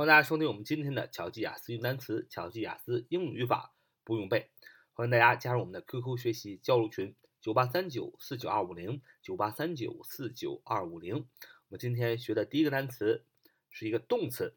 欢迎大家收听我们今天的巧记雅思英语单词、巧记雅思英语语法不用背。欢迎大家加入我们的 QQ 学习交流群：九八三九四九二五零九八三九四九二五零。我们今天学的第一个单词是一个动词，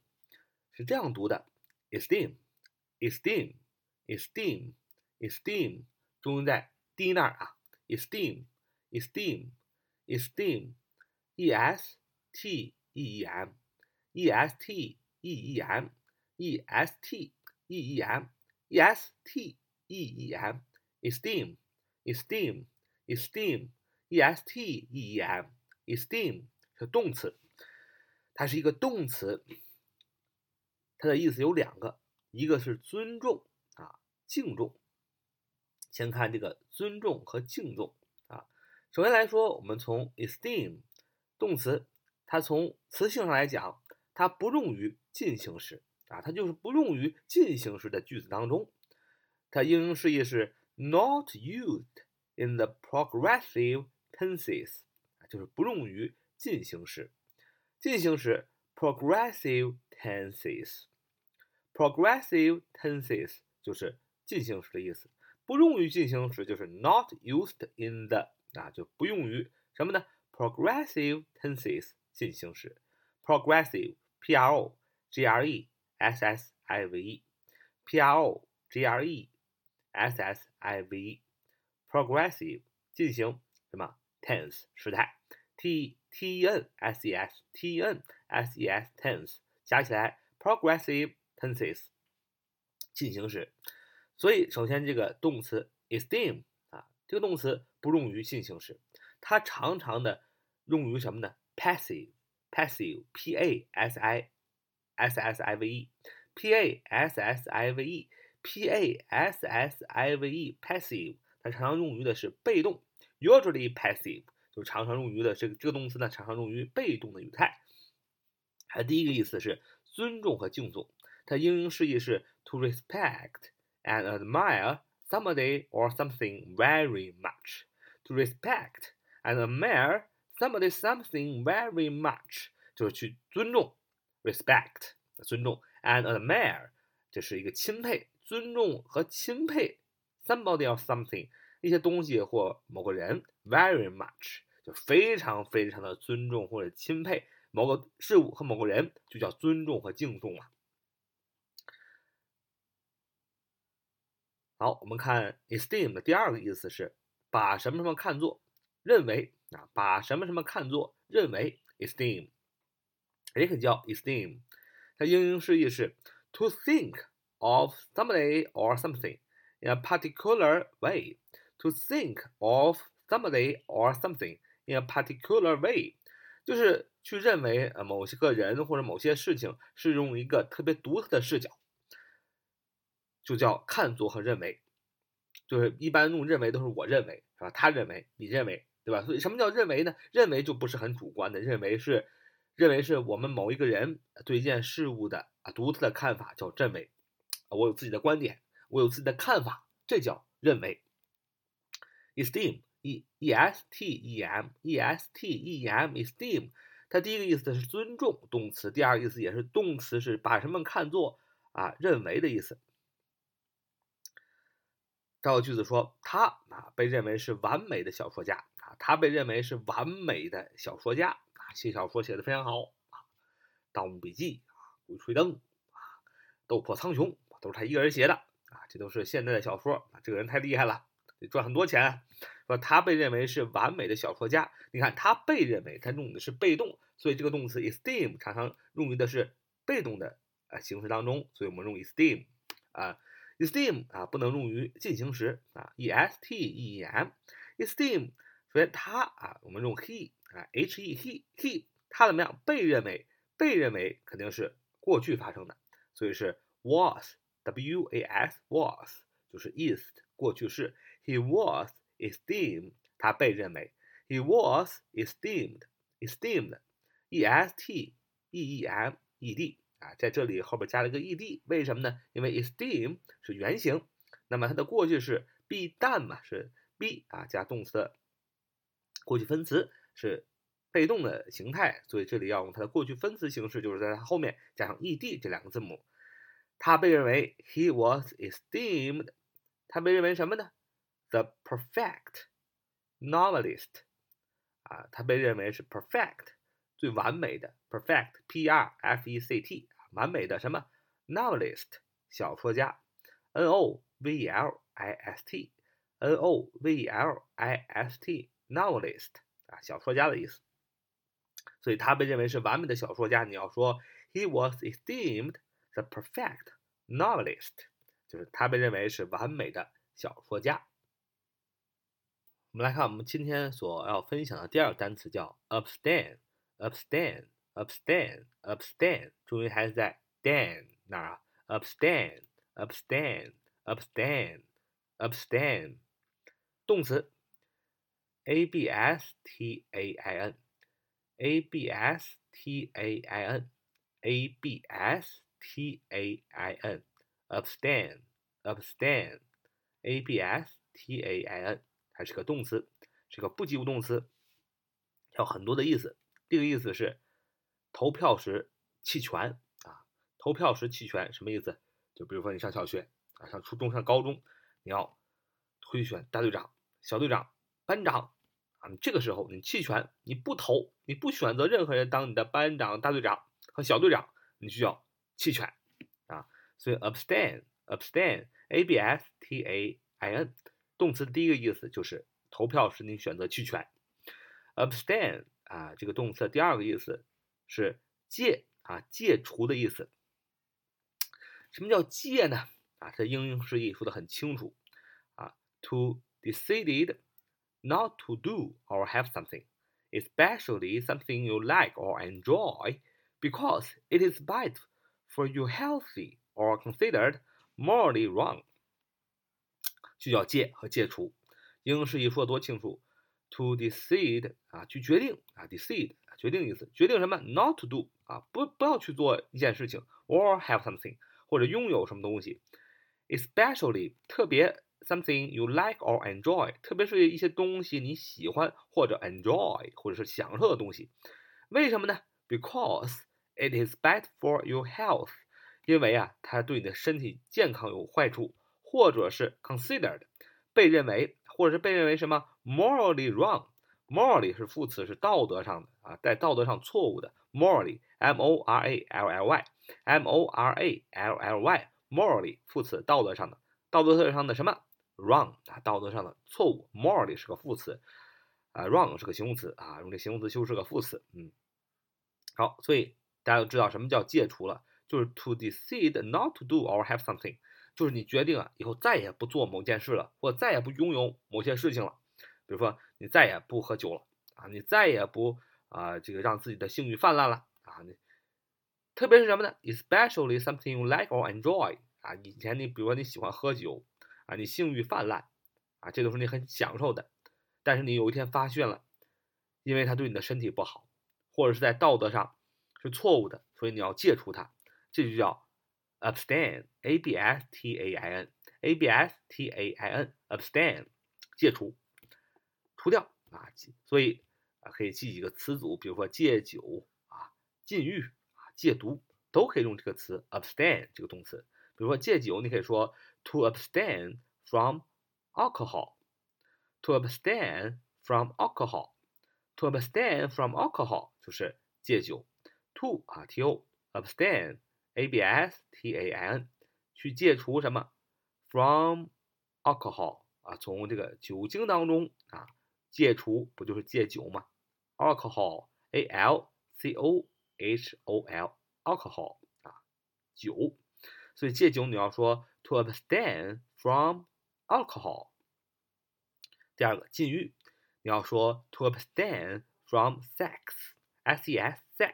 是这样读的：esteem，esteem，esteem，esteem，重音在 d 那儿啊，esteem，esteem，esteem，e s t e e m，e s t。E e m e s t e e m e s t e e m esteem esteem esteem e s t e e m esteem 是动词，它是一个动词，它的意思有两个，一个是尊重啊敬重。先看这个尊重和敬重啊。首先来说，我们从 esteem 动词，它从词性上来讲。它不用于进行时啊，它就是不用于进行时的句子当中。它英英释义是 not used in the progressive tenses，就是不用于进行时。进行时 progressive tenses，progressive tenses 就是进行时的意思。不用于进行时就是 not used in the，啊，就不用于什么呢？progressive tenses 进行时，progressive。Progressive progressive 进行什么 tense 时态，T T E N S E S T E N S E S tense 加起来 progressive tenses 进行时。所以首先这个动词 esteem 啊，这个动词不用于进行时，它常常的用于什么呢？passive。passive p a s i s s i v e p a s s i v e p a s s i v e passive 它常常用于的是被动，usually passive 就常常用于的这个这个动词呢，常常用于被动的语态。它第一个意思是尊重和敬重，它英英释义是 to respect and admire somebody or something very much。to respect and admire Somebody something very much 就是去尊重，respect 尊重，and admire 这是一个钦佩、尊重和钦佩 somebody or something 一些东西或某个人 very much 就非常非常的尊重或者钦佩某个事物和某个人，就叫尊重和敬重啊。好，我们看 esteem 的第二个意思是把什么什么看作，认为。啊，把什么什么看作认为 esteem，也可以叫 esteem。它英英释义是 to think of somebody or something in a particular way。to think of somebody or something in a particular way，就是去认为呃某些个人或者某些事情是用一个特别独特的视角，就叫看作和认为。就是一般用认为都是我认为是吧？他认为，你认为。对吧？所以什么叫认为呢？认为就不是很主观的，认为是，认为是我们某一个人对一件事物的啊独特的看法，叫认为。我有自己的观点，我有自己的看法，这叫认为。esteem，e e s t e m，e s t e m，esteem，它第一个意思是尊重，动词；第二个意思也是动词，是把什么看作啊认为的意思。造个句子说，他啊被认为是完美的小说家啊。他被认为是完美的小说家啊，写小说写的非常好啊，《盗墓笔记》啊，《鬼吹灯》啊，《斗破苍穹》都是他一个人写的啊，这都是现代的小说啊，这个人太厉害了，得赚很多钱。说他被认为是完美的小说家，你看他被认为，他用的是被动，所以这个动词 esteem 常常用于的是被动的啊形式当中，所以我们用 esteem 啊，esteem 啊不能用于进行时啊 E S T E E M，Esteem，。首先，他啊，我们用 he 啊，h e he he，他怎么样？被认为，被认为肯定是过去发生的，所以是 was w a s was 就是 is 过去式。He was esteemed，他被认为。He was esteemed，esteemed，e s t e e m e d 啊，在这里后边加了个 e d，为什么呢？因为 esteem 是原形，那么它的过去式 be done 嘛，是 be 啊加动词的。过去分词是被动的形态，所以这里要用它的过去分词形式，就是在它后面加上 ed 这两个字母。他被认为 he was esteemed，他被认为什么呢？The perfect novelist，啊，他被认为是 perfect 最完美的 perfect，p r f e c t，完美的什么 novelist 小说家，n o v e l i s t，n o v e l i s t novelist 啊，小说家的意思。所以他被认为是完美的小说家。你要说 he was esteemed the perfect novelist，就是他被认为是完美的小说家。我们来看我们今天所要分享的第二个单词叫 abstain，abstain abstain，abstain，abstain，abstain，注意还是在 dan 那儿啊，abstain，abstain，abstain，abstain，动词 a b s t a i n。a b s t a i n a b s t a i n abstain abstain a b s t a i n 它是个动词，是个不及物动词，有很多的意思。第一个意思是 投票时弃权啊，投票时弃权什么意思？就比如说你上小学啊，上初中、上高中，你要推选大队长、小队长、班长。啊，你这个时候你弃权，你不投，你不选择任何人当你的班长、大队长和小队长，你需要弃权啊。所以 abstain，abstain，a b s t a i n，动词第一个意思就是投票时你选择弃权。abstain 啊，这个动词的第二个意思是戒啊，戒除的意思。什么叫戒呢？啊，这英式译说的很清楚啊，to decided。not to do or have something, especially something you like or enjoy, because it is bad for you healthy or considered morally wrong，就叫戒和戒除。英式一说多清楚，to decide 啊，去决定啊，decide 决定意思，决定什么？Not to do 啊，不不要去做一件事情，or have something 或者拥有什么东西，especially 特别 something you like or enjoy，特别是一些东西你喜欢或者 enjoy 或者是享受的东西，为什么呢？Because it is bad for your health，因为啊，它对你的身体健康有坏处，或者是 considered 被认为，或者是被认为什么 morally wrong Morally 是副词，是道德上的啊，在道德上错误的。morally，m o r a l l y，m o r a l l y，morally 副词，道德上的，道德上的什么？wrong 啊，道德上的错误，morally 是个副词，啊，wrong 是个形容词啊，用这形容词修饰个副词，嗯，好，所以大家都知道什么叫戒除了，就是 to decide not to do or have something，就是你决定啊，以后再也不做某件事了，或再也不拥有某些事情了，比如说你再也不喝酒了啊，你再也不啊这个让自己的性欲泛滥了啊，你特别是什么呢？especially something you like or enjoy 啊，以前你比如说你喜欢喝酒。啊，你性欲泛滥，啊，这都是你很享受的，但是你有一天发现了，因为它对你的身体不好，或者是在道德上是错误的，所以你要戒除它，这就叫 abstain，a b s t a i n，a b s t a i n，abstain，戒除，除掉啊，所以啊可以记几个词组，比如说戒酒啊、禁欲啊、戒毒，都可以用这个词 abstain 这个动词。比如说戒酒，你可以说 to abstain from alcohol。to abstain from alcohol。to abstain from alcohol 就是戒酒。to 啊 t o abstain a b s t a i n 去戒除什么？from alcohol 啊，从这个酒精当中啊戒除，不就是戒酒吗？alcohol a l c o h o l alcohol 啊酒。所以戒酒你要说 to abstain from alcohol。第二个禁欲，你要说 to abstain from sex，s e s sex，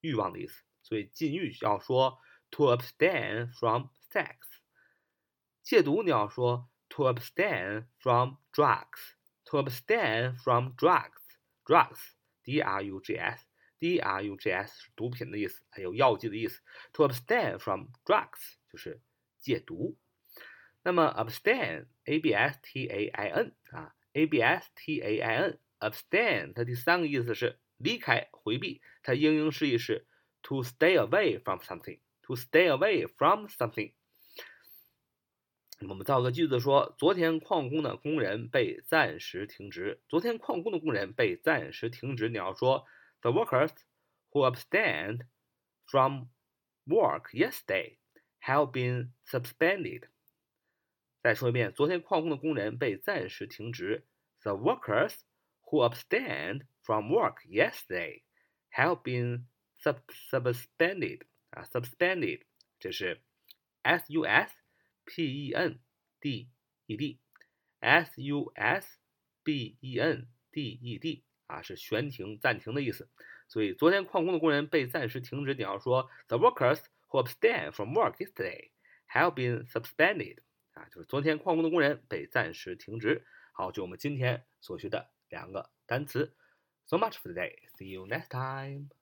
欲望的意思。所以禁欲要说 to abstain from sex。戒毒你要说 to abstain from drugs，to abstain from drugs，drugs，d r u g s。drugs 是毒品的意思，还有药剂的意思。To abstain from drugs 就是戒毒。那么 abstain，a b s t a i n 啊，a b s t a i n，abstain 它第三个意思是 离开、回避，它英英释义是 to stay away from something。to stay away from something。 我们造个句子说，昨天矿工的工人被暂时停职。昨天矿工的工人被暂时停职。你要说，The workers who abstained from work yesterday have been suspended。再说一遍，昨天矿工的工人被暂时停职。The workers who abstained from work yesterday have been sub suspended。啊，suspended，这是 s u s p e n d e d，s u s b e n d e d，啊，是悬停、暂停的意思。所以，昨天矿工的工人被暂时停职。你要说，The workers who abstained from work yesterday have been suspended。啊，就是昨天矿工的工人被暂时停职。好，就我们今天所学的两个单词。So much for today. See you next time.